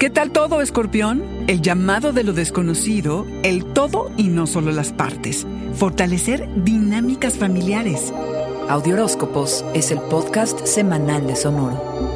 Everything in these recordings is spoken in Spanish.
¿Qué tal todo, escorpión? El llamado de lo desconocido, el todo y no solo las partes. Fortalecer dinámicas familiares. Audioróscopos es el podcast semanal de Sonoro.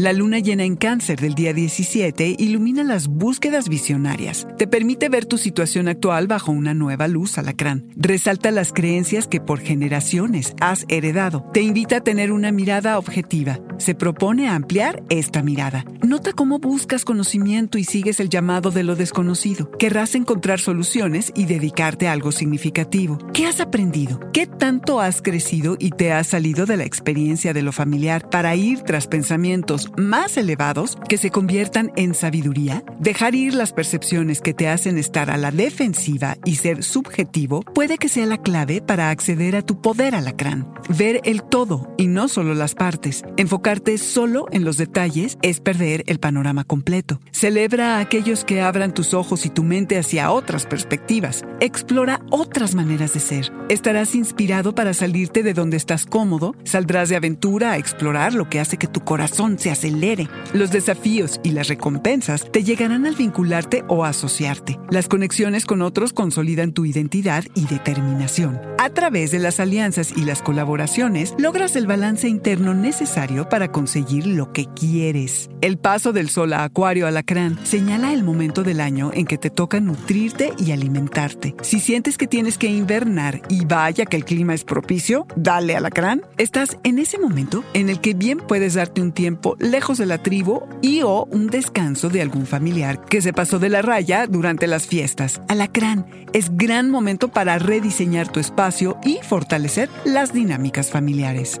La luna llena en cáncer del día 17 ilumina las búsquedas visionarias. Te permite ver tu situación actual bajo una nueva luz alacrán. Resalta las creencias que por generaciones has heredado. Te invita a tener una mirada objetiva. Se propone ampliar esta mirada. Nota cómo buscas conocimiento y sigues el llamado de lo desconocido. Querrás encontrar soluciones y dedicarte a algo significativo. ¿Qué has aprendido? ¿Qué tanto has crecido y te has salido de la experiencia de lo familiar para ir tras pensamientos más elevados que se conviertan en sabiduría, dejar ir las percepciones que te hacen estar a la defensiva y ser subjetivo puede que sea la clave para acceder a tu poder alacrán. Ver el todo y no solo las partes. Enfocarte solo en los detalles es perder el panorama completo. Celebra a aquellos que abran tus ojos y tu mente hacia otras perspectivas. Explora otras maneras de ser. Estarás inspirado para salirte de donde estás cómodo, saldrás de aventura a explorar lo que hace que tu corazón se acelere. Los desafíos y las recompensas te llegarán al vincularte o asociarte. Las conexiones con otros consolidan tu identidad y determinación. A través de las alianzas y las colaboraciones, logras el balance interno necesario para conseguir lo que quieres. El paso del sol a Acuario Alacrán señala el momento del año en que te toca nutrirte y alimentarte. Si sientes que tienes que invernar y vaya que el clima es propicio, dale Alacrán. Estás en ese momento en el que bien puedes darte un tiempo lejos de la tribu y o un descanso de algún familiar que se pasó de la raya durante las fiestas. Alacrán es gran momento para rediseñar tu espacio y fortalecer las dinámicas familiares.